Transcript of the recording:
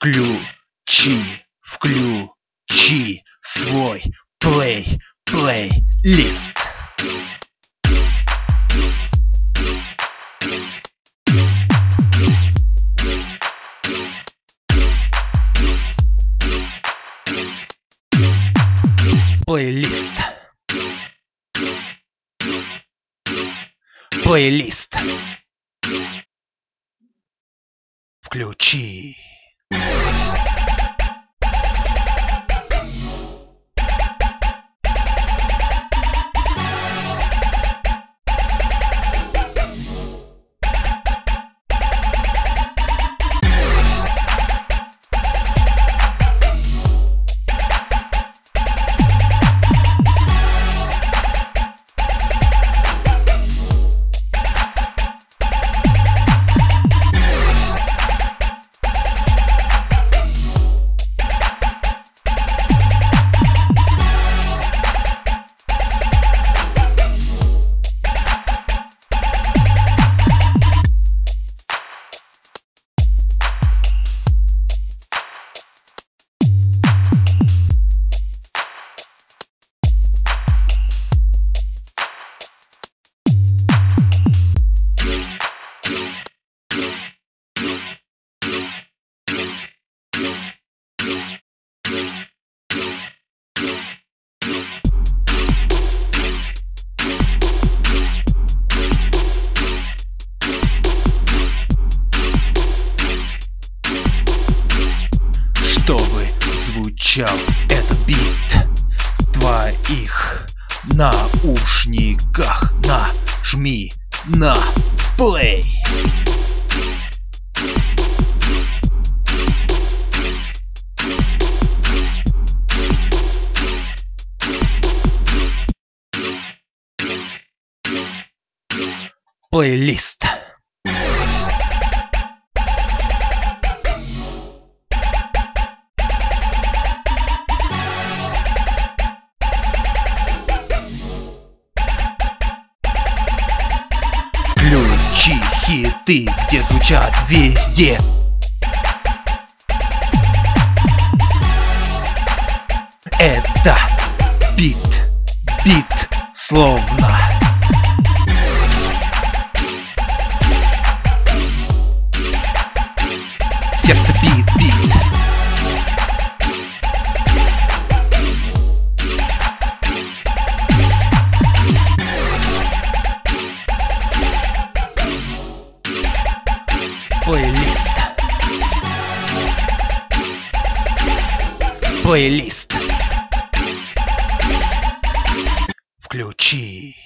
Включи, включи свой плей, плейлист. Плейлист. Плейлист. Включи. Звучал этот бит твоих наушниках Нажми на плей Плейлист. Включи хиты, где звучат везде? Это бит, бит, словно. Сердце бит, Плейлист. Плейлист. Включи.